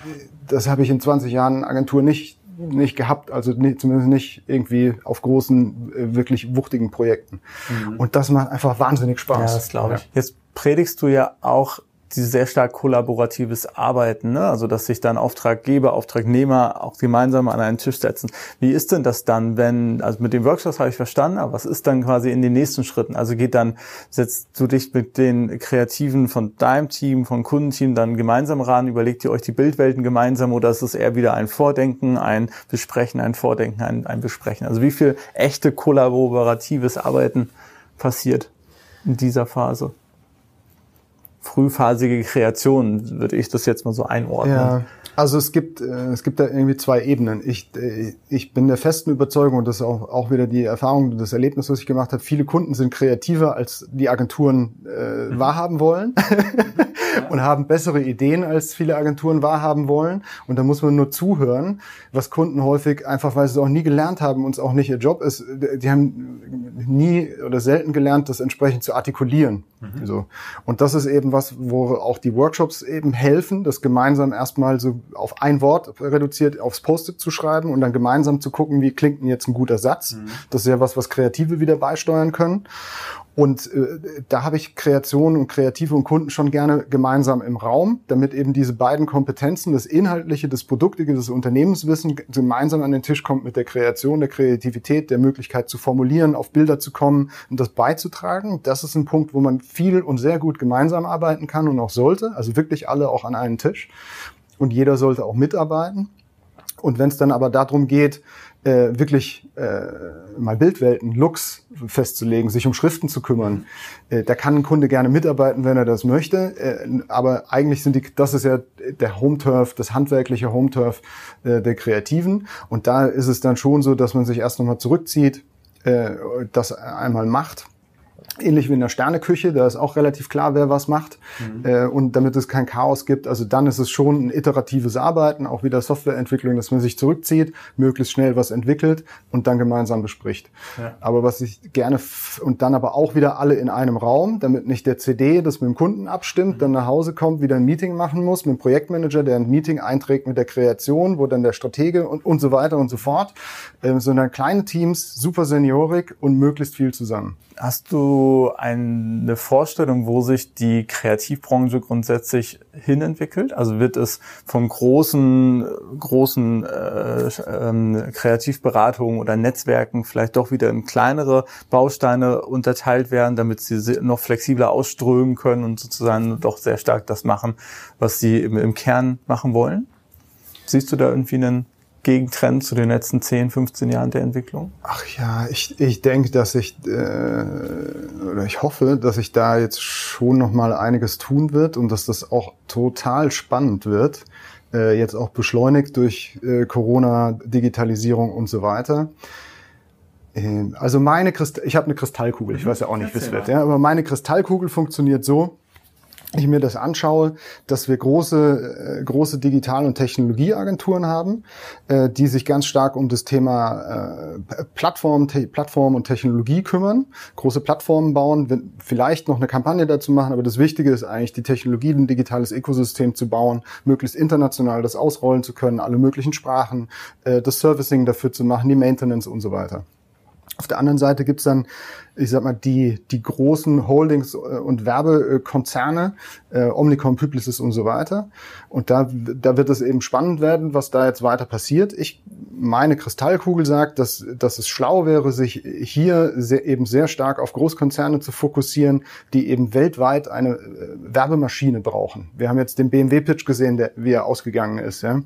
das habe ich in 20 Jahren Agentur nicht nicht gehabt, also nicht, zumindest nicht irgendwie auf großen, äh, wirklich wuchtigen Projekten. Mhm. Und das macht einfach wahnsinnig Spaß. Ja, das glaube ich. Ja. Jetzt predigst du ja auch dieses sehr stark kollaboratives Arbeiten, ne? also dass sich dann Auftraggeber, Auftragnehmer auch gemeinsam an einen Tisch setzen. Wie ist denn das dann, wenn, also mit den Workshops habe ich verstanden, aber was ist dann quasi in den nächsten Schritten? Also geht dann, setzt du dich mit den Kreativen von deinem Team, von Kundenteam dann gemeinsam ran, überlegt ihr euch die Bildwelten gemeinsam oder ist es eher wieder ein Vordenken, ein Besprechen, ein Vordenken, ein, ein Besprechen? Also wie viel echte kollaboratives Arbeiten passiert in dieser Phase? Frühphasige Kreation, würde ich das jetzt mal so einordnen. Ja, also es gibt, äh, es gibt da irgendwie zwei Ebenen. Ich, äh, ich bin der festen Überzeugung, und das ist auch, auch wieder die Erfahrung, das Erlebnis, was ich gemacht habe, viele Kunden sind kreativer, als die Agenturen äh, mhm. wahrhaben wollen und haben bessere Ideen, als viele Agenturen wahrhaben wollen. Und da muss man nur zuhören, was Kunden häufig einfach, weil sie es auch nie gelernt haben und es auch nicht ihr Job ist, die haben nie oder selten gelernt, das entsprechend zu artikulieren. Mhm. So. Und das ist eben was, wo auch die Workshops eben helfen, das gemeinsam erstmal so auf ein Wort reduziert aufs Post-it zu schreiben und dann gemeinsam zu gucken, wie klingt denn jetzt ein guter Satz. Mhm. Das ist ja was, was Kreative wieder beisteuern können. Und äh, da habe ich Kreation und Kreative und Kunden schon gerne gemeinsam im Raum, damit eben diese beiden Kompetenzen, das Inhaltliche, das Produktige, das Unternehmenswissen gemeinsam an den Tisch kommt mit der Kreation, der Kreativität, der Möglichkeit zu formulieren, auf Bilder zu kommen und das beizutragen. Das ist ein Punkt, wo man viel und sehr gut gemeinsam arbeiten kann und auch sollte. Also wirklich alle auch an einen Tisch. Und jeder sollte auch mitarbeiten. Und wenn es dann aber darum geht, äh, wirklich äh, mal Bildwelten, Looks festzulegen, sich um Schriften zu kümmern. Äh, da kann ein Kunde gerne mitarbeiten, wenn er das möchte. Äh, aber eigentlich sind die, das ist ja der Home-Turf, das handwerkliche Home-Turf äh, der Kreativen. Und da ist es dann schon so, dass man sich erst nochmal zurückzieht, äh, das einmal macht Ähnlich wie in der Sterneküche, da ist auch relativ klar, wer was macht. Mhm. Äh, und damit es kein Chaos gibt, also dann ist es schon ein iteratives Arbeiten, auch wieder Softwareentwicklung, dass man sich zurückzieht, möglichst schnell was entwickelt und dann gemeinsam bespricht. Ja. Aber was ich gerne, und dann aber auch wieder alle in einem Raum, damit nicht der CD das mit dem Kunden abstimmt, mhm. dann nach Hause kommt, wieder ein Meeting machen muss mit dem Projektmanager, der ein Meeting einträgt mit der Kreation, wo dann der Stratege und, und so weiter und so fort, äh, sondern kleine Teams, super Seniorik und möglichst viel zusammen. Hast du eine Vorstellung, wo sich die Kreativbranche grundsätzlich hinentwickelt? Also wird es von großen, großen äh, äh, Kreativberatungen oder Netzwerken vielleicht doch wieder in kleinere Bausteine unterteilt werden, damit sie noch flexibler ausströmen können und sozusagen doch sehr stark das machen, was sie im, im Kern machen wollen? Siehst du da irgendwie einen Gegentrend zu den letzten 10, 15 Jahren der Entwicklung? Ach ja, ich, ich denke, dass ich, äh, oder ich hoffe, dass sich da jetzt schon noch mal einiges tun wird und dass das auch total spannend wird. Äh, jetzt auch beschleunigt durch äh, Corona, Digitalisierung und so weiter. Äh, also meine Kristall, ich habe eine Kristallkugel, ich weiß ja auch nicht, wie es wird, ja, aber meine Kristallkugel funktioniert so, ich mir das anschaue, dass wir große, äh, große Digital- und Technologieagenturen haben, äh, die sich ganz stark um das Thema äh, Plattform, Plattform und Technologie kümmern, große Plattformen bauen, vielleicht noch eine Kampagne dazu machen, aber das Wichtige ist eigentlich, die Technologie, ein digitales Ökosystem zu bauen, möglichst international das ausrollen zu können, alle möglichen Sprachen, äh, das Servicing dafür zu machen, die Maintenance und so weiter. Auf der anderen Seite gibt's dann, ich sag mal, die, die großen Holdings äh, und Werbekonzerne, äh, Omnicom, Publicis und so weiter. Und da, da wird es eben spannend werden, was da jetzt weiter passiert. Ich, meine Kristallkugel sagt, dass, dass es schlau wäre, sich hier sehr, eben sehr stark auf Großkonzerne zu fokussieren, die eben weltweit eine äh, Werbemaschine brauchen. Wir haben jetzt den BMW-Pitch gesehen, der, wie er ausgegangen ist. Ja.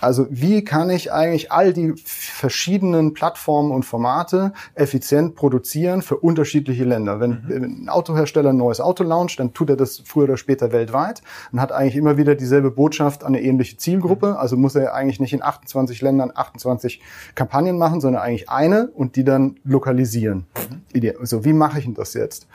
Also wie kann ich eigentlich all die verschiedenen Plattformen und Formate effizient produzieren für unterschiedliche Länder? Wenn, mhm. ein Autohersteller ein neues Auto launcht, dann tut er das früher oder später weltweit und hat eigentlich immer wieder dieselbe Botschaft an eine ähnliche Zielgruppe. Mhm. Also muss er eigentlich nicht in 28 Ländern 28 Kampagnen machen, sondern eigentlich eine und die dann lokalisieren. Mhm. So, wie mache ich denn das jetzt?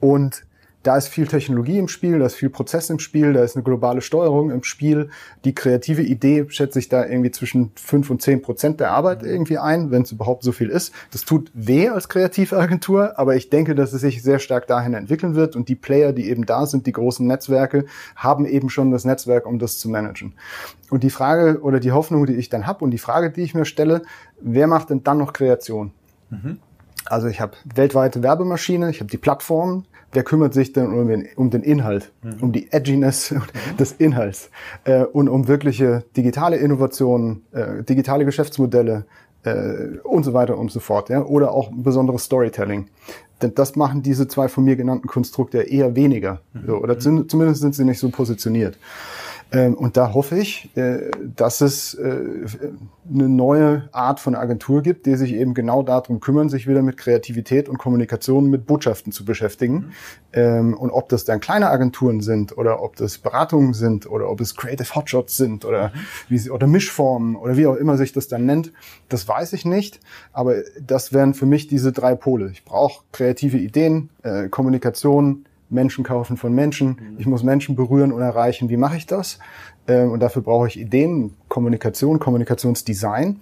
Und da ist viel Technologie im Spiel, da ist viel Prozess im Spiel, da ist eine globale Steuerung im Spiel. Die kreative Idee schätze ich da irgendwie zwischen fünf und zehn Prozent der Arbeit mhm. irgendwie ein, wenn es überhaupt so viel ist. Das tut weh als Kreativagentur, aber ich denke, dass es sich sehr stark dahin entwickeln wird und die Player, die eben da sind, die großen Netzwerke, haben eben schon das Netzwerk, um das zu managen. Und die Frage oder die Hoffnung, die ich dann habe und die Frage, die ich mir stelle, wer macht denn dann noch Kreation? Mhm. Also ich habe weltweite Werbemaschine, ich habe die Plattform, wer kümmert sich denn um den, um den Inhalt, mhm. um die Edginess des Inhalts äh, und um wirkliche digitale Innovationen, äh, digitale Geschäftsmodelle äh, und so weiter und so fort, ja, oder auch besonderes Storytelling. Denn das machen diese zwei von mir genannten Konstrukte eher weniger, mhm. so, oder mhm. zumindest sind sie nicht so positioniert. Ähm, und da hoffe ich, äh, dass es äh, eine neue Art von Agentur gibt, die sich eben genau darum kümmern, sich wieder mit Kreativität und Kommunikation mit Botschaften zu beschäftigen. Mhm. Und ob das dann kleine Agenturen sind oder ob das Beratungen sind oder ob es Creative Hotshots sind oder, mhm. wie sie, oder Mischformen oder wie auch immer sich das dann nennt, das weiß ich nicht. Aber das wären für mich diese drei Pole. Ich brauche kreative Ideen, äh, Kommunikation, Menschen kaufen von Menschen. Mhm. Ich muss Menschen berühren und erreichen. Wie mache ich das? Ähm, und dafür brauche ich Ideen, Kommunikation, Kommunikationsdesign.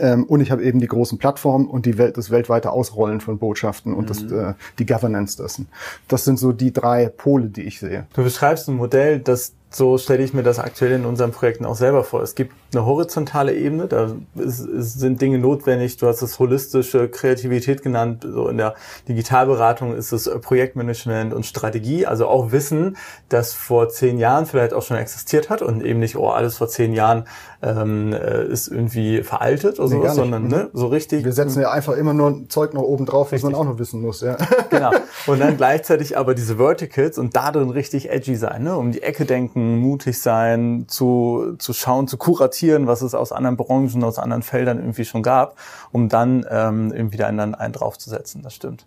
Ähm, und ich habe eben die großen Plattformen und die Welt, das weltweite Ausrollen von Botschaften und das, mhm. äh, die Governance dessen. Das sind so die drei Pole, die ich sehe. Du beschreibst ein Modell, das so stelle ich mir das aktuell in unseren Projekten auch selber vor. Es gibt eine horizontale Ebene, da ist, ist, sind Dinge notwendig. Du hast das holistische Kreativität genannt. So in der Digitalberatung ist es Projektmanagement und Strategie, also auch Wissen, das vor zehn Jahren vielleicht auch schon existiert hat und eben nicht, oh, alles vor zehn Jahren ähm, äh, ist irgendwie veraltet oder nee, so, sondern ne, so richtig. Wir setzen ja einfach immer nur Zeug noch oben drauf, was man auch noch wissen muss. Ja. Genau. Und dann gleichzeitig aber diese Verticals und da drin richtig edgy sein, ne? um die Ecke denken, mutig sein, zu, zu schauen, zu kuratieren, was es aus anderen Branchen, aus anderen Feldern irgendwie schon gab, um dann ähm, irgendwie da einen, einen draufzusetzen. Das stimmt.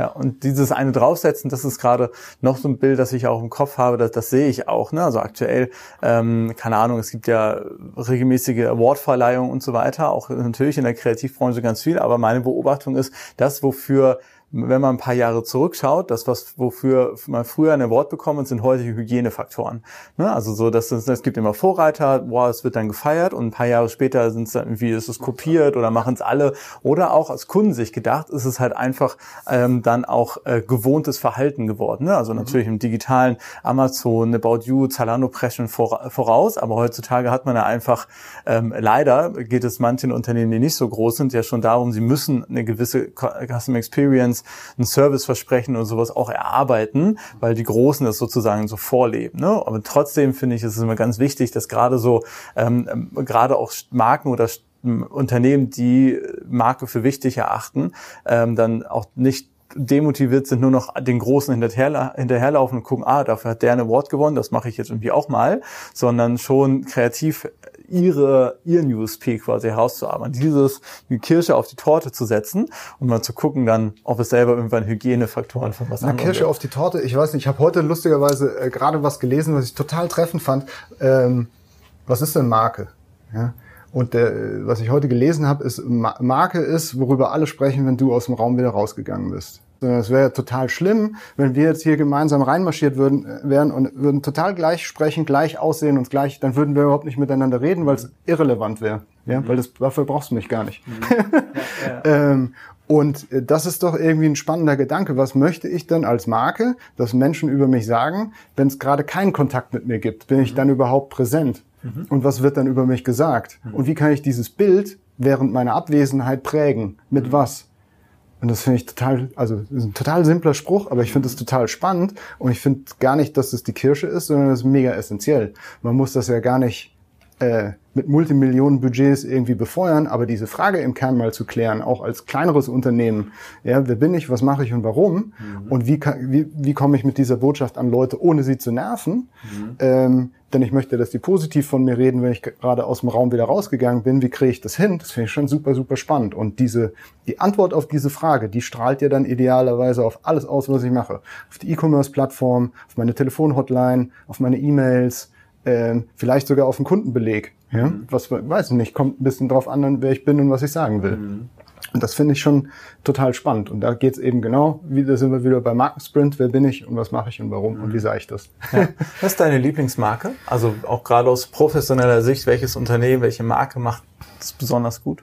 Ja, und dieses eine draufsetzen, das ist gerade noch so ein Bild, das ich auch im Kopf habe, das, das sehe ich auch. Ne? Also aktuell, ähm, keine Ahnung, es gibt ja regelmäßige Awardverleihungen und so weiter, auch natürlich in der Kreativbranche ganz viel, aber meine Beobachtung ist, das, wofür wenn man ein paar Jahre zurückschaut, das, was wofür man früher ein Award bekommen, sind heute Hygienefaktoren. Ne? Also so, dass es, es gibt immer Vorreiter, boah, es wird dann gefeiert und ein paar Jahre später sind es dann irgendwie, ist es kopiert oder machen es alle. Oder auch als Kunden sich gedacht, ist es halt einfach ähm, dann auch äh, gewohntes Verhalten geworden. Ne? Also natürlich im digitalen Amazon, About You, Zalando preschen vor, voraus, aber heutzutage hat man ja einfach, ähm, leider geht es manchen Unternehmen, die nicht so groß sind, ja schon darum, sie müssen eine gewisse Customer Experience ein Serviceversprechen oder sowas auch erarbeiten, weil die Großen das sozusagen so vorleben. Ne? Aber trotzdem finde ich, ist immer ganz wichtig, dass gerade so, ähm, ähm gerade auch Marken oder Unternehmen, die Marke für wichtig erachten, ähm, dann auch nicht demotiviert sind, nur noch den Großen hinterher, hinterherlaufen und gucken, ah, dafür hat der eine Award gewonnen, das mache ich jetzt irgendwie auch mal, sondern schon kreativ ihre, ihr USP quasi herauszuarbeiten. Dieses, die Kirsche auf die Torte zu setzen und mal zu gucken dann, ob es selber irgendwann Hygienefaktoren von was Na, Kirsche wird. auf die Torte, ich weiß nicht, ich habe heute lustigerweise äh, gerade was gelesen, was ich total treffend fand. Ähm, was ist denn Marke? Ja? Und der, was ich heute gelesen habe, ist, Marke ist, worüber alle sprechen, wenn du aus dem Raum wieder rausgegangen bist. Es wäre total schlimm, wenn wir jetzt hier gemeinsam reinmarschiert würden, äh, wären und würden total gleich sprechen, gleich aussehen und gleich, dann würden wir überhaupt nicht miteinander reden, weil es irrelevant wäre. Ja, mhm. weil das, dafür brauchst du mich gar nicht. Mhm. Ja, ja. ähm, und äh, das ist doch irgendwie ein spannender Gedanke. Was möchte ich denn als Marke, dass Menschen über mich sagen, wenn es gerade keinen Kontakt mit mir gibt? Bin ich mhm. dann überhaupt präsent? Mhm. Und was wird dann über mich gesagt? Mhm. Und wie kann ich dieses Bild während meiner Abwesenheit prägen? Mit mhm. was? Und das finde ich total, also ein total simpler Spruch, aber ich finde es total spannend und ich finde gar nicht, dass das die Kirsche ist, sondern das ist mega essentiell. Man muss das ja gar nicht äh, mit Multimillionen Budgets irgendwie befeuern, aber diese Frage im Kern mal zu klären, auch als kleineres Unternehmen, ja, wer bin ich, was mache ich und warum mhm. und wie, kann, wie, wie komme ich mit dieser Botschaft an Leute, ohne sie zu nerven, mhm. ähm, denn ich möchte, dass die positiv von mir reden, wenn ich gerade aus dem Raum wieder rausgegangen bin, wie kriege ich das hin? Das finde ich schon super, super spannend und diese, die Antwort auf diese Frage, die strahlt ja dann idealerweise auf alles aus, was ich mache, auf die E-Commerce-Plattform, auf meine Telefonhotline, auf meine E-Mails, äh, vielleicht sogar auf den Kundenbeleg. Ja? Mhm. Was weiß ich nicht, kommt ein bisschen drauf an, wer ich bin und was ich sagen will. Mhm. Und das finde ich schon total spannend. Und da geht es eben genau, wie da sind wir wieder bei Markensprint, wer bin ich und was mache ich und warum mhm. und wie sage ich das. Ja. Was ist deine Lieblingsmarke? Also auch gerade aus professioneller Sicht, welches Unternehmen, welche Marke macht es besonders gut?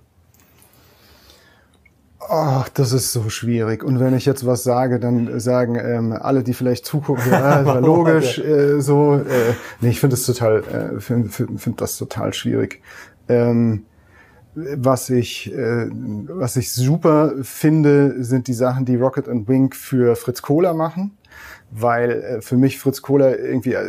Ach, das ist so schwierig. Und wenn ich jetzt was sage, dann sagen ähm, alle, die vielleicht zugucken, ja, war logisch, äh, so. Äh, nee, ich finde das total, äh, finde find, find das total schwierig. Ähm, was ich, äh, was ich super finde, sind die Sachen, die Rocket und Wink für Fritz Kohler machen, weil äh, für mich Fritz Kohler irgendwie äh,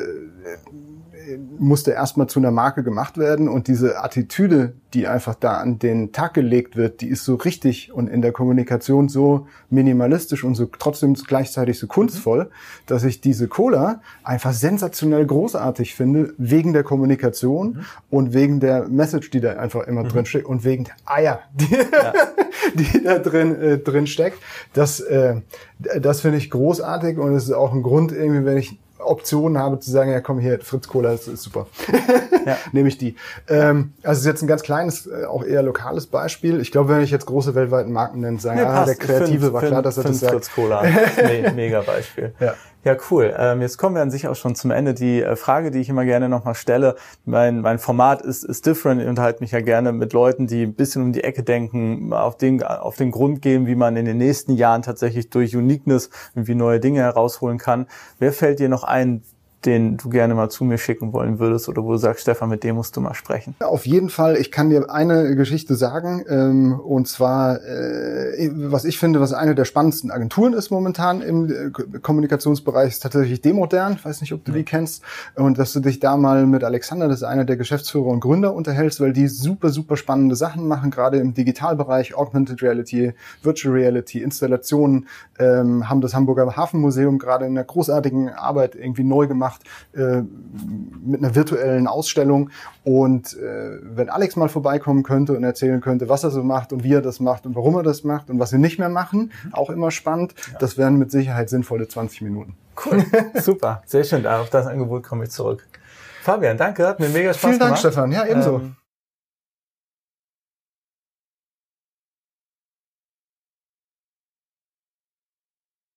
musste erstmal zu einer Marke gemacht werden und diese Attitüde, die einfach da an den Tag gelegt wird, die ist so richtig und in der Kommunikation so minimalistisch und so trotzdem gleichzeitig so kunstvoll, dass ich diese Cola einfach sensationell großartig finde, wegen der Kommunikation mhm. und wegen der Message, die da einfach immer mhm. drin steckt und wegen der Eier, die, ja. die da drin, äh, drin steckt. Das, äh, das finde ich großartig und es ist auch ein Grund irgendwie, wenn ich Optionen habe zu sagen, ja komm hier, Fritz Cola, das ist super. ja. Nehme ich die. Ähm, also es ist jetzt ein ganz kleines, äh, auch eher lokales Beispiel. Ich glaube, wenn ich jetzt große weltweiten Marken nenne, sagen, nee, ah, der Kreative find, war klar, dass er das sagt. Fritz Cola, nee, mega Beispiel. Ja. Ja, cool. Ähm, jetzt kommen wir an sich auch schon zum Ende. Die äh, Frage, die ich immer gerne nochmal stelle, mein, mein Format ist, ist different. Ich unterhalte mich ja gerne mit Leuten, die ein bisschen um die Ecke denken, auf den, auf den Grund gehen, wie man in den nächsten Jahren tatsächlich durch Uniqueness irgendwie neue Dinge herausholen kann. Wer fällt dir noch ein, ein den du gerne mal zu mir schicken wollen würdest oder wo du sagst, Stefan, mit dem musst du mal sprechen? Ja, auf jeden Fall. Ich kann dir eine Geschichte sagen, ähm, und zwar, äh, was ich finde, was eine der spannendsten Agenturen ist momentan im äh, Kommunikationsbereich, ist tatsächlich Demodern. Ich weiß nicht, ob du die kennst. Und dass du dich da mal mit Alexander, das ist einer der Geschäftsführer und Gründer, unterhältst, weil die super, super spannende Sachen machen, gerade im Digitalbereich, Augmented Reality, Virtual Reality, Installationen, ähm, haben das Hamburger Hafenmuseum gerade in einer großartigen Arbeit irgendwie neu gemacht gemacht äh, mit einer virtuellen Ausstellung. Und äh, wenn Alex mal vorbeikommen könnte und erzählen könnte, was er so macht und wie er das macht und warum er das macht und was wir nicht mehr machen, auch immer spannend, ja. das wären mit Sicherheit sinnvolle 20 Minuten. Cool, super, sehr schön. Auf das Angebot komme ich zurück. Fabian, danke, hat mir mega Spaß Vielen gemacht. Vielen Dank, Stefan. Ja, ebenso. Ähm,